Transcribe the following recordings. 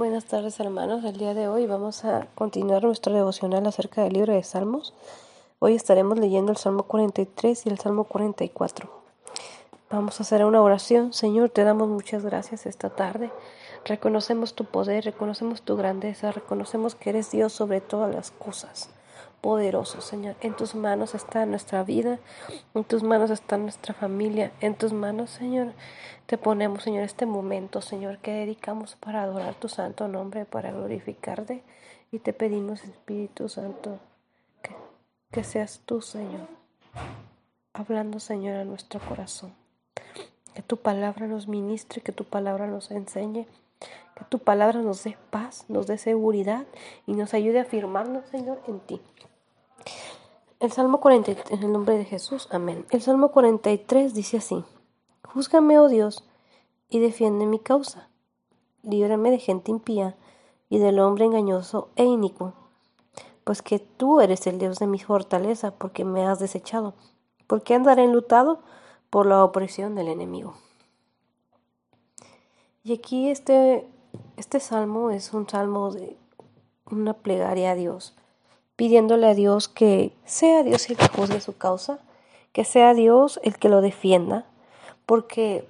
Buenas tardes hermanos, el día de hoy vamos a continuar nuestro devocional acerca del libro de Salmos. Hoy estaremos leyendo el Salmo 43 y el Salmo 44. Vamos a hacer una oración. Señor, te damos muchas gracias esta tarde. Reconocemos tu poder, reconocemos tu grandeza, reconocemos que eres Dios sobre todas las cosas poderoso, Señor. En tus manos está nuestra vida, en tus manos está nuestra familia, en tus manos, Señor, te ponemos, Señor, este momento, Señor, que dedicamos para adorar tu santo nombre, para glorificarte. Y te pedimos, Espíritu Santo, que, que seas tú, Señor, hablando, Señor, a nuestro corazón. Que tu palabra nos ministre, que tu palabra nos enseñe, que tu palabra nos dé paz, nos dé seguridad y nos ayude a afirmarnos, Señor, en ti. El Salmo 43, en el nombre de Jesús, amén. El Salmo 43 dice así, Júzgame, oh Dios, y defiende mi causa. Líbrame de gente impía y del hombre engañoso e inicuo. Pues que tú eres el Dios de mi fortaleza, porque me has desechado. porque andaré enlutado por la opresión del enemigo? Y aquí este, este salmo es un salmo de una plegaria a Dios pidiéndole a Dios que sea Dios el que juzgue su causa, que sea Dios el que lo defienda, porque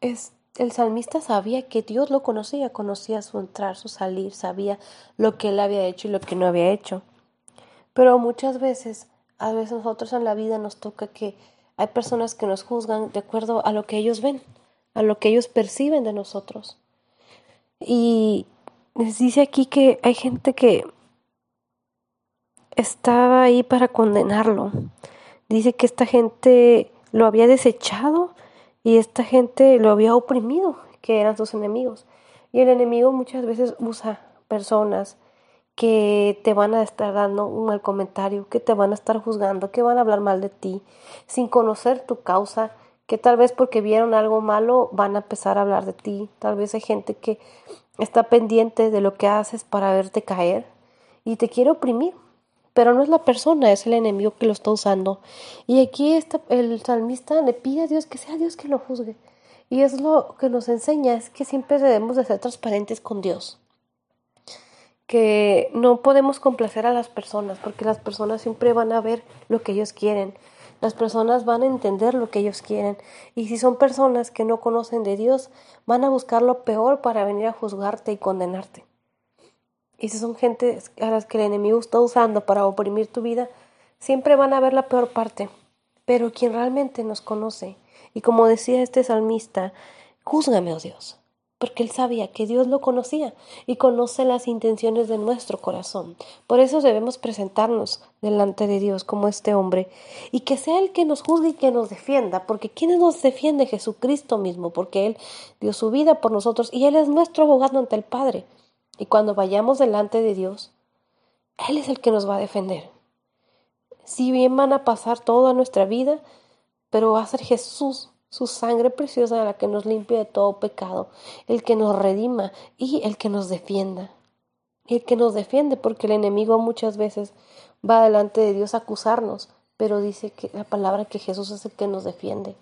es, el salmista sabía que Dios lo conocía, conocía su entrar, su salir, sabía lo que él había hecho y lo que no había hecho. Pero muchas veces, a veces nosotros en la vida nos toca que hay personas que nos juzgan de acuerdo a lo que ellos ven, a lo que ellos perciben de nosotros. Y les dice aquí que hay gente que estaba ahí para condenarlo. Dice que esta gente lo había desechado y esta gente lo había oprimido, que eran sus enemigos. Y el enemigo muchas veces usa personas que te van a estar dando un mal comentario, que te van a estar juzgando, que van a hablar mal de ti, sin conocer tu causa, que tal vez porque vieron algo malo van a empezar a hablar de ti. Tal vez hay gente que está pendiente de lo que haces para verte caer y te quiere oprimir pero no es la persona, es el enemigo que lo está usando. Y aquí está, el salmista le pide a Dios que sea Dios que lo juzgue. Y es lo que nos enseña, es que siempre debemos de ser transparentes con Dios. Que no podemos complacer a las personas, porque las personas siempre van a ver lo que ellos quieren. Las personas van a entender lo que ellos quieren. Y si son personas que no conocen de Dios, van a buscar lo peor para venir a juzgarte y condenarte. Si son gente a las que el enemigo está usando para oprimir tu vida, siempre van a ver la peor parte. Pero quien realmente nos conoce, y como decía este salmista, júzgame, oh Dios, porque él sabía que Dios lo conocía y conoce las intenciones de nuestro corazón. Por eso debemos presentarnos delante de Dios como este hombre y que sea el que nos juzgue y que nos defienda, porque ¿quién nos defiende? Jesucristo mismo, porque Él dio su vida por nosotros y Él es nuestro abogado ante el Padre. Y cuando vayamos delante de Dios, Él es el que nos va a defender. Si bien van a pasar toda nuestra vida, pero va a ser Jesús, su sangre preciosa, la que nos limpia de todo pecado, el que nos redima y el que nos defienda. El que nos defiende, porque el enemigo muchas veces va delante de Dios a acusarnos, pero dice que la palabra que Jesús es el que nos defiende.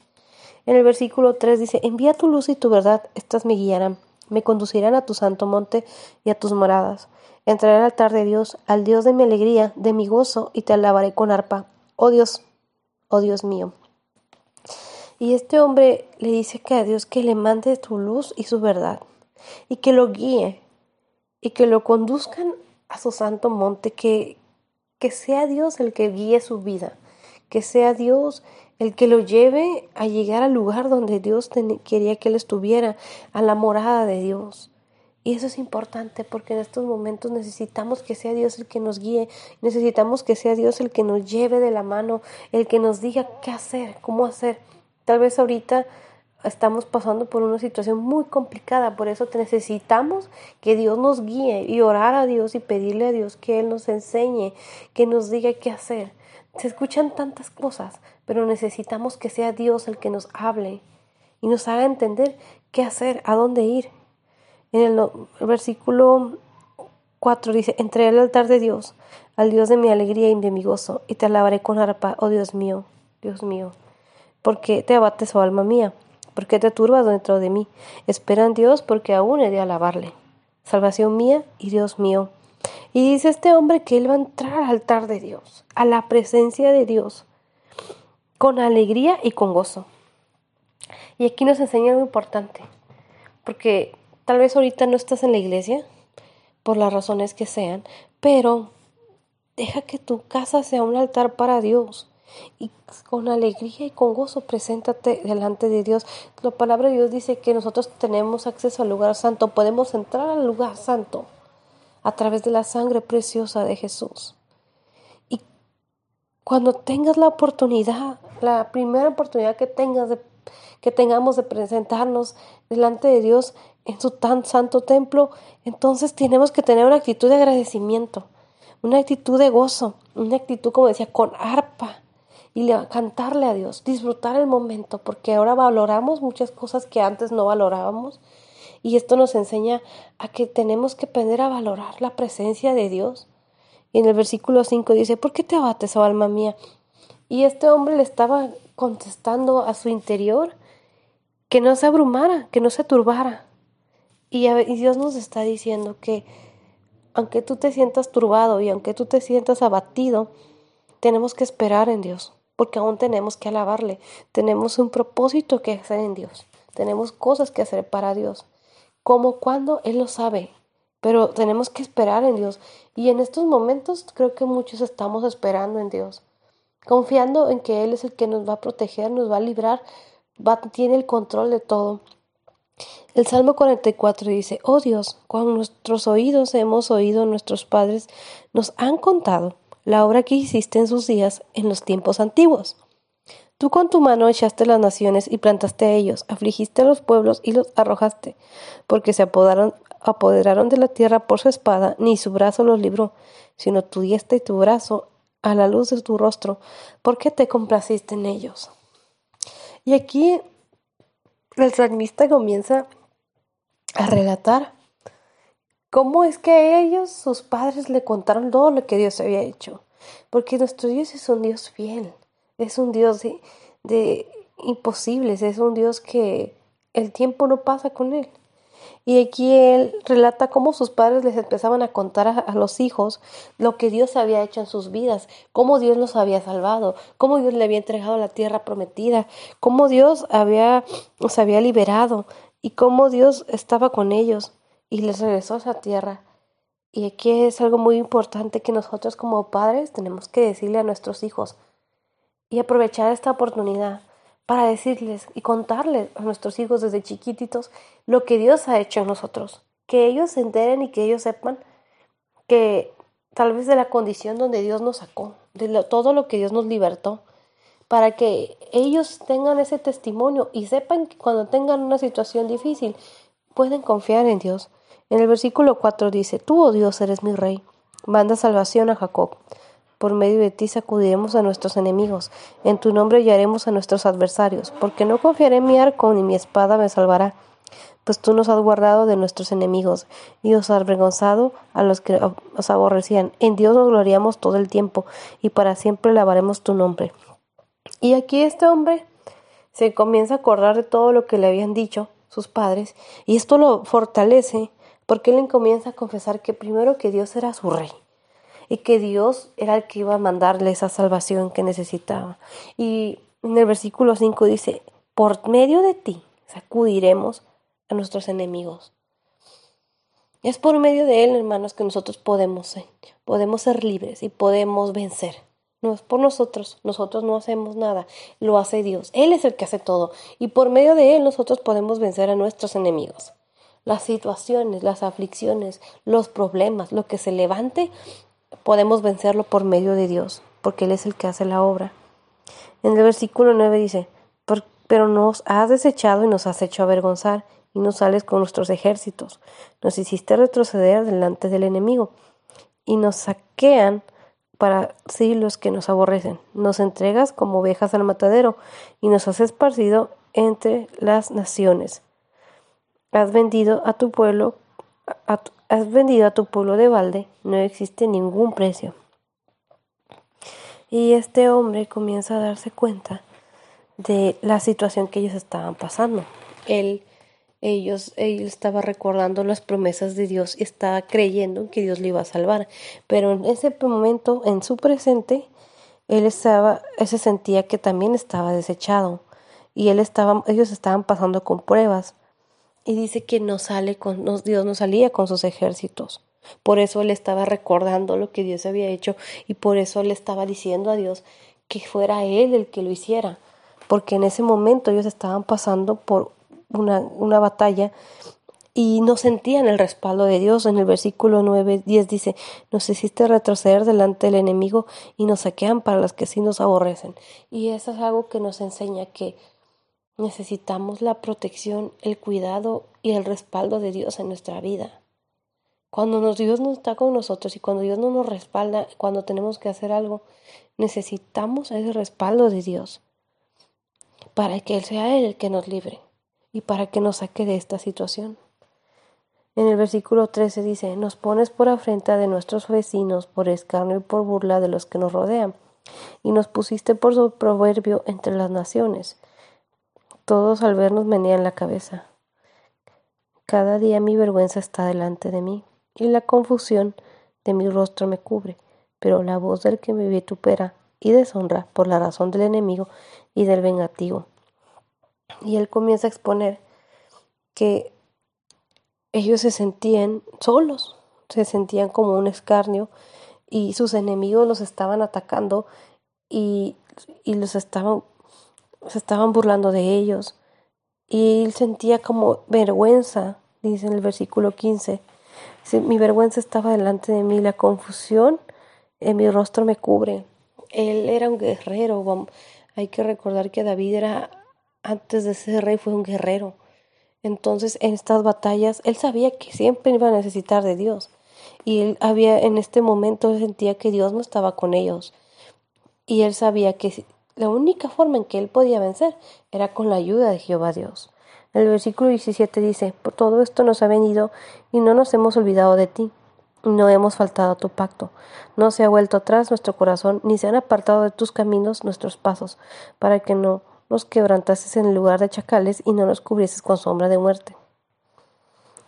En el versículo 3 dice, envía tu luz y tu verdad, estas me guiarán me conducirán a tu santo monte y a tus moradas. Entraré al altar de Dios, al Dios de mi alegría, de mi gozo, y te alabaré con arpa. Oh Dios, oh Dios mío. Y este hombre le dice que a Dios que le mande su luz y su verdad, y que lo guíe, y que lo conduzcan a su santo monte, que, que sea Dios el que guíe su vida, que sea Dios el que lo lleve a llegar al lugar donde Dios quería que él estuviera, a la morada de Dios. Y eso es importante porque en estos momentos necesitamos que sea Dios el que nos guíe, necesitamos que sea Dios el que nos lleve de la mano, el que nos diga qué hacer, cómo hacer. Tal vez ahorita estamos pasando por una situación muy complicada, por eso necesitamos que Dios nos guíe y orar a Dios y pedirle a Dios que Él nos enseñe, que nos diga qué hacer. Se escuchan tantas cosas, pero necesitamos que sea Dios el que nos hable y nos haga entender qué hacer, a dónde ir. En el, versículo 4 dice, entre el altar de Dios, al Dios de mi alegría y de mi gozo, y te alabaré con arpa, oh Dios mío, Dios mío. porque te abates, oh alma mía? porque te turbas dentro de mí? Espera en Dios, porque aún he de alabarle. salvación mía y Dios mío. Y dice este hombre que él va a entrar al altar de Dios, a la presencia de Dios, con alegría y con gozo. Y aquí nos enseña algo importante, porque tal vez ahorita no estás en la iglesia, por las razones que sean, pero deja que tu casa sea un altar para Dios y con alegría y con gozo preséntate delante de Dios. La palabra de Dios dice que nosotros tenemos acceso al lugar santo, podemos entrar al lugar santo a través de la sangre preciosa de Jesús. Cuando tengas la oportunidad, la primera oportunidad que tengas de que tengamos de presentarnos delante de Dios en su tan santo templo, entonces tenemos que tener una actitud de agradecimiento, una actitud de gozo, una actitud, como decía, con arpa y cantarle a Dios, disfrutar el momento, porque ahora valoramos muchas cosas que antes no valorábamos. Y esto nos enseña a que tenemos que aprender a valorar la presencia de Dios. Y en el versículo 5 dice, ¿por qué te abates, oh alma mía? Y este hombre le estaba contestando a su interior que no se abrumara, que no se turbara. Y, Dios nos está diciendo que aunque tú te sientas turbado y aunque tú te sientas abatido, tenemos que esperar en Dios, porque aún tenemos que alabarle, tenemos un propósito que hacer en Dios, tenemos cosas que hacer para Dios, como cuando Él lo sabe, pero tenemos que esperar en Dios. Y en estos momentos creo que muchos estamos esperando en Dios, confiando en que Él es el que nos va a proteger, nos va a librar, tiene el control de todo. El Salmo 44 dice, Oh Dios, con nuestros oídos hemos oído nuestros padres nos han contado la obra que hiciste en sus días en los tiempos antiguos. Tú con tu mano echaste las naciones y plantaste a ellos, afligiste a los pueblos y los arrojaste, porque se apoderaron, apoderaron de la tierra por su espada, ni su brazo los libró, sino tu diestra y tu brazo a la luz de tu rostro, porque te complaciste en ellos. Y aquí el salmista comienza a relatar cómo es que ellos, sus padres, le contaron todo lo que Dios había hecho. Porque nuestro Dios es un Dios fiel, es un Dios de, de imposibles, es un Dios que el tiempo no pasa con él. Y aquí él relata cómo sus padres les empezaban a contar a, los hijos lo que Dios había hecho en sus vidas, cómo Dios los había salvado, cómo Dios le había entregado la tierra prometida, cómo Dios había, los había liberado y cómo Dios estaba con ellos y les regresó a esa tierra. Y aquí es algo muy importante que nosotros como padres tenemos que decirle a nuestros hijos y aprovechar esta oportunidad para decirles y contarles a nuestros hijos desde chiquititos lo que Dios ha hecho en nosotros. Que ellos se enteren y que ellos sepan que tal vez de la condición donde Dios nos sacó, de todo lo que Dios nos libertó, para que ellos tengan ese testimonio y sepan que cuando tengan una situación difícil pueden confiar en Dios. En el versículo 4 dice, Tú, oh Dios, eres mi rey, manda salvación a Jacob. Por medio de ti sacudiremos a nuestros enemigos, en tu nombre hallaremos a nuestros adversarios, porque no confiaré en mi arco ni mi espada me salvará, pues tú nos has guardado de nuestros enemigos y os has avergonzado a los que os aborrecían. En Dios nos gloriamos todo el tiempo y para siempre lavaremos tu nombre. Y aquí este hombre se comienza a acordar de todo lo que le habían dicho sus padres y esto lo fortalece porque él comienza a confesar que primero que Dios era su rey y que Dios era el que iba a mandarle esa salvación que necesitaba. Y en el versículo 5 dice, por medio de ti sacudiremos a nuestros enemigos. Es por medio de Él, hermanos, que nosotros podemos ser, podemos ser libres y podemos vencer. No es por nosotros, nosotros no hacemos nada, lo hace Dios. Él es el que hace todo y por medio de Él nosotros podemos vencer a nuestros enemigos. Las situaciones, las aflicciones, los problemas, lo que se levante, podemos vencerlo por medio de Dios, porque Él es el que hace la obra. En el versículo 9 dice, pero nos has desechado y nos has hecho avergonzar, y nos sales con nuestros ejércitos. Nos hiciste retroceder delante del enemigo, y nos saquean para sí los que nos aborrecen. Nos entregas como ovejas al matadero, y nos has esparcido entre las naciones. Has vendido a tu pueblo has vendido a tu pueblo de balde, no existe ningún precio. Y este hombre comienza a darse cuenta de la situación que ellos estaban pasando. Él ellos, él estaba recordando las promesas de Dios y estaba creyendo que Dios le iba a salvar. Pero en ese momento, en su presente, él estaba, se sentía que también estaba desechado y él estaba, ellos estaban pasando con pruebas. Y dice que no sale con, Dios no salía con sus ejércitos. Por eso él estaba recordando lo que Dios había hecho y por eso le estaba diciendo a Dios que fuera él el que lo hiciera. Porque en ese momento ellos estaban pasando por una, una batalla y no sentían el respaldo de Dios. En el versículo 9, 10 dice, nos hiciste retroceder delante del enemigo y nos saquean para los que sí nos aborrecen. Y eso es algo que nos enseña que Necesitamos la protección, el cuidado y el respaldo de Dios en nuestra vida. Cuando Dios no está con nosotros y cuando Dios no nos respalda, cuando tenemos que hacer algo, necesitamos ese respaldo de Dios para que Él sea Él el que nos libre y para que nos saque de esta situación. En el versículo 13 dice, nos pones por afrenta de nuestros vecinos, por escarnio y por burla de los que nos rodean, y nos pusiste por su proverbio entre las naciones. Todos al vernos menean la cabeza. Cada día mi vergüenza está delante de mí, y la confusión de mi rostro me cubre, pero la voz del que me vitupera y deshonra por la razón del enemigo y del vengativo. Y él comienza a exponer que ellos se sentían solos, se sentían como un escarnio y sus enemigos los estaban atacando y, y los estaban se estaban burlando de ellos. Y él sentía como vergüenza, dice en el versículo 15. Mi vergüenza estaba delante de mí, la confusión en mi rostro me cubre. Él era un guerrero. Hay que recordar que David era, antes de ser rey, fue un guerrero. Entonces, en estas batallas, él sabía que siempre iba a necesitar de Dios. Y él había, en este momento, sentía que Dios no estaba con ellos. Y él sabía que la única forma en que él podía vencer era con la ayuda de Jehová Dios. El versículo 17 dice, por todo esto nos ha venido y no nos hemos olvidado de ti, y no hemos faltado a tu pacto. No se ha vuelto atrás nuestro corazón, ni se han apartado de tus caminos nuestros pasos, para que no nos quebrantases en el lugar de chacales y no nos cubrieses con sombra de muerte.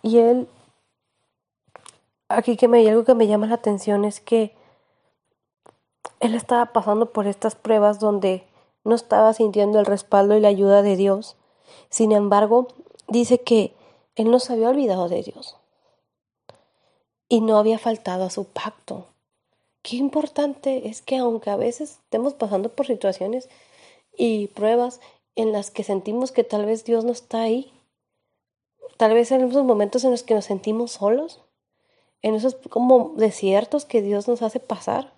Y él, aquí que me hay algo que me llama la atención es que él estaba pasando por estas pruebas donde no estaba sintiendo el respaldo y la ayuda de Dios. Sin embargo, dice que él no se había olvidado de Dios y no había faltado a su pacto. Qué importante es que aunque a veces estemos pasando por situaciones y pruebas en las que sentimos que tal vez Dios no está ahí, tal vez en esos momentos en los que nos sentimos solos, en esos como desiertos que Dios nos hace pasar,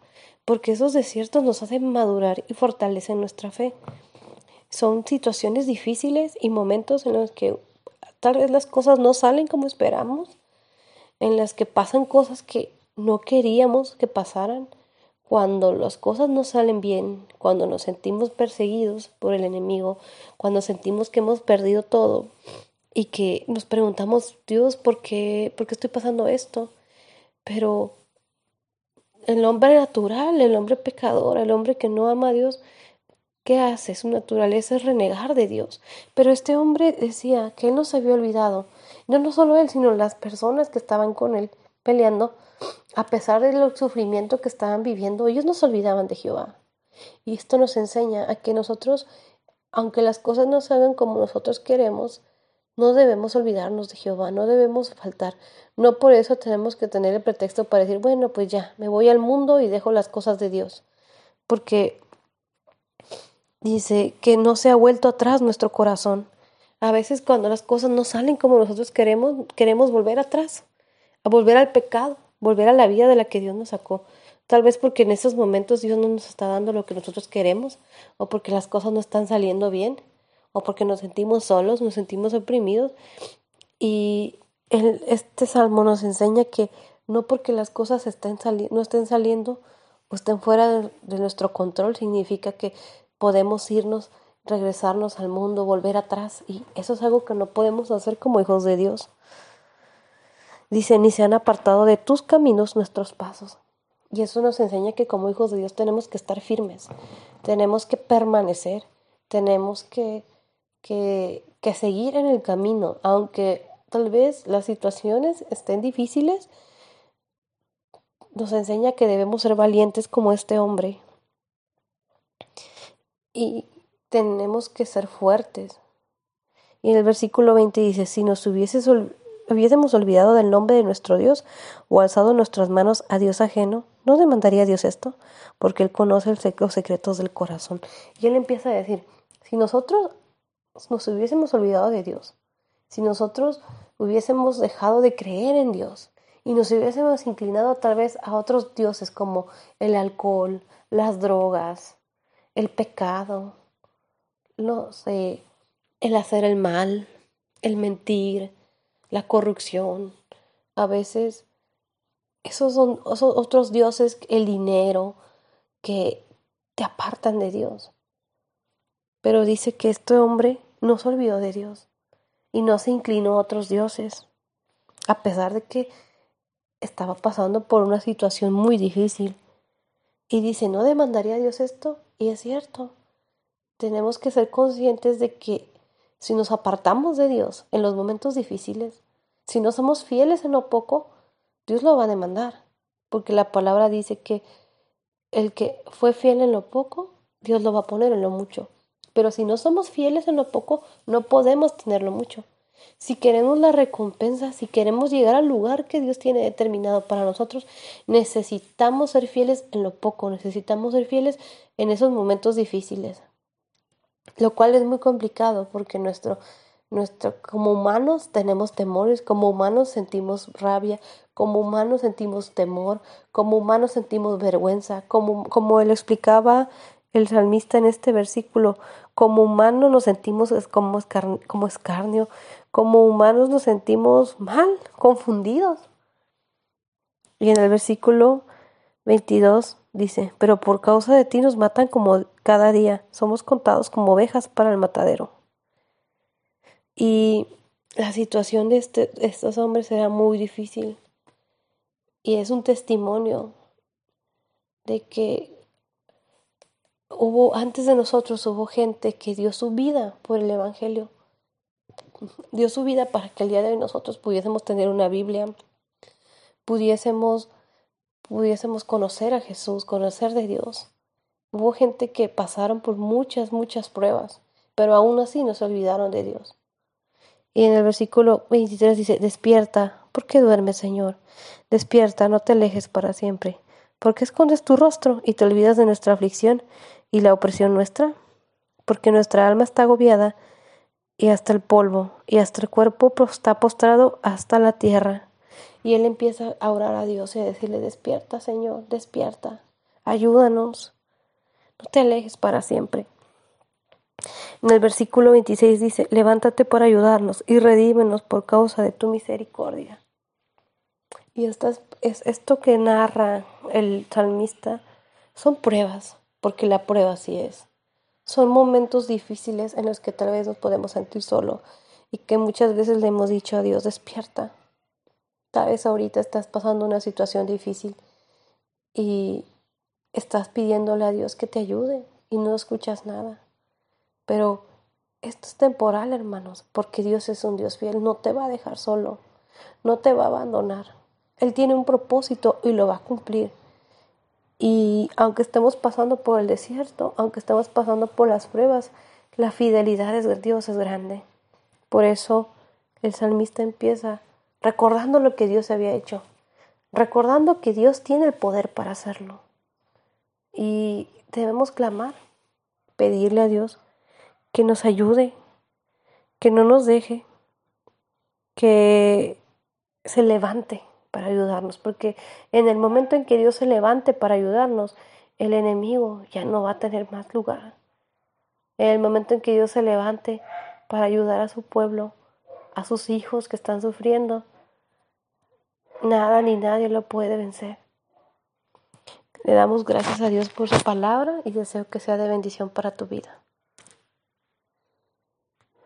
porque esos desiertos nos hacen madurar y fortalecen nuestra fe. Son situaciones difíciles y momentos en los que tal vez las cosas no salen como esperamos, en las que pasan cosas que no queríamos que pasaran, cuando las cosas no salen bien, cuando nos sentimos perseguidos por el enemigo, cuando sentimos que hemos perdido todo y que nos preguntamos, Dios, ¿por qué, ¿por qué estoy pasando esto? Pero el hombre natural, el hombre pecador, el hombre que no ama a Dios, ¿qué hace? Su naturaleza es renegar de Dios. Pero este hombre decía que él no se había olvidado, no, no solo él, sino las personas que estaban con él peleando, a pesar del sufrimiento que estaban viviendo, ellos no se olvidaban de Jehová. Y esto nos enseña a que nosotros, aunque las cosas no salgan como nosotros queremos, no debemos olvidarnos de Jehová, no debemos faltar. No por eso tenemos que tener el pretexto para decir, bueno, pues ya, me voy al mundo y dejo las cosas de Dios. Porque dice que no se ha vuelto atrás nuestro corazón. A veces cuando las cosas no salen como nosotros queremos, queremos volver atrás, a volver al pecado, volver a la vida de la que Dios nos sacó. Tal vez porque en esos momentos Dios no nos está dando lo que nosotros queremos o porque las cosas no están saliendo bien o porque nos sentimos solos, nos sentimos oprimidos. Y este salmo nos enseña que no porque las cosas estén no estén saliendo o estén fuera de, de nuestro control, significa que podemos irnos, regresarnos al mundo, volver atrás. Y eso es algo que no podemos hacer como hijos de Dios. Dice, ni se han apartado de tus caminos nuestros pasos. Y eso nos enseña que como hijos de Dios tenemos que estar firmes, tenemos que permanecer, tenemos que que que seguir en el camino, aunque tal vez las situaciones estén difíciles, nos enseña que debemos ser valientes como este hombre. Y tenemos que ser fuertes. Y en el versículo 20 dice, si nos hubiésemos olvidado del nombre de nuestro Dios o alzado nuestras manos a Dios ajeno, ¿no demandaría Dios esto? Porque Él conoce los secretos del corazón. Y Él empieza a decir, si nosotros nos hubiésemos olvidado de Dios, si nosotros hubiésemos dejado de creer en Dios y nos hubiésemos inclinado tal vez a otros dioses como el alcohol, las drogas, el pecado, no sé, el hacer el mal, el mentir, la corrupción. A veces esos son otros dioses, el dinero, que te apartan de Dios. Pero dice que este hombre no se olvidó de Dios y no se inclinó a otros dioses, a pesar de que estaba pasando por una situación muy difícil. Y dice, ¿no demandaría a Dios esto? Y es cierto. Tenemos que ser conscientes de que si nos apartamos de Dios en los momentos difíciles, si no somos fieles en lo poco, Dios lo va a demandar, porque la palabra dice que el que fue fiel en lo poco, Dios lo va a poner en lo mucho. Pero si no somos fieles en lo poco, no podemos tenerlo mucho. Si queremos la recompensa, si queremos llegar al lugar que Dios tiene determinado para nosotros, necesitamos ser fieles en lo poco, necesitamos ser fieles en esos momentos difíciles lo cual es muy complicado porque nuestro, nuestro, como humanos tenemos temores, como humanos sentimos rabia, como humanos sentimos temor, como humanos sentimos vergüenza, como, como él explicaba el salmista en este versículo, como humanos nos sentimos como, escarnio, como humanos nos sentimos mal, confundidos. Y en el versículo 22 dice, pero por causa de ti nos matan como cada día, somos contados como ovejas para el matadero. Y la situación de, este, estos hombres era muy difícil. Y es un testimonio de que hubo, antes de nosotros hubo gente que dio su vida por el Evangelio. Dio su vida para que el día de hoy nosotros pudiésemos tener una Biblia, pudiésemos pudiésemos conocer a Jesús, conocer de Dios. Hubo gente que pasaron por muchas, muchas pruebas, pero aún así no se olvidaron de Dios. Y en el versículo 23 dice, despierta, ¿por qué duermes, Señor? Despierta, no te alejes para siempre. ¿Por qué escondes tu rostro y te olvidas de nuestra aflicción y la opresión nuestra? Porque nuestra alma está agobiada y hasta el polvo, y hasta el cuerpo está postrado hasta la tierra. Y él empieza a orar a Dios y a decirle, despierta Señor, despierta, ayúdanos, no te alejes para siempre. En el versículo 26 dice, levántate por ayudarnos y redímenos por causa de tu misericordia. Y es, esto que narra el salmista son pruebas, porque la prueba sí es. Son momentos difíciles en los que tal vez nos podemos sentir solo y que muchas veces le hemos dicho a Dios, despierta, Tal vez ahorita estás pasando una situación difícil y estás pidiéndole a Dios que te ayude y no escuchas nada. Pero esto es temporal, hermanos, porque Dios es un Dios fiel, no te va a dejar solo, no te va a abandonar. Él tiene un propósito y lo va a cumplir. Y aunque estemos pasando por el desierto, aunque estemos pasando por las pruebas, la fidelidad de Dios es grande. Por eso el salmista empieza recordando lo que Dios había hecho, recordando que Dios tiene el poder para hacerlo. Y debemos clamar, pedirle a Dios que nos ayude, que no nos deje, que se levante para ayudarnos, porque en el momento en que Dios se levante para ayudarnos, el enemigo ya no va a tener más lugar. En el momento en que Dios se levante para ayudar a su pueblo, a sus hijos que están sufriendo, Nada ni nadie lo puede vencer. Le damos gracias a Dios por su palabra y deseo que sea de bendición para tu vida.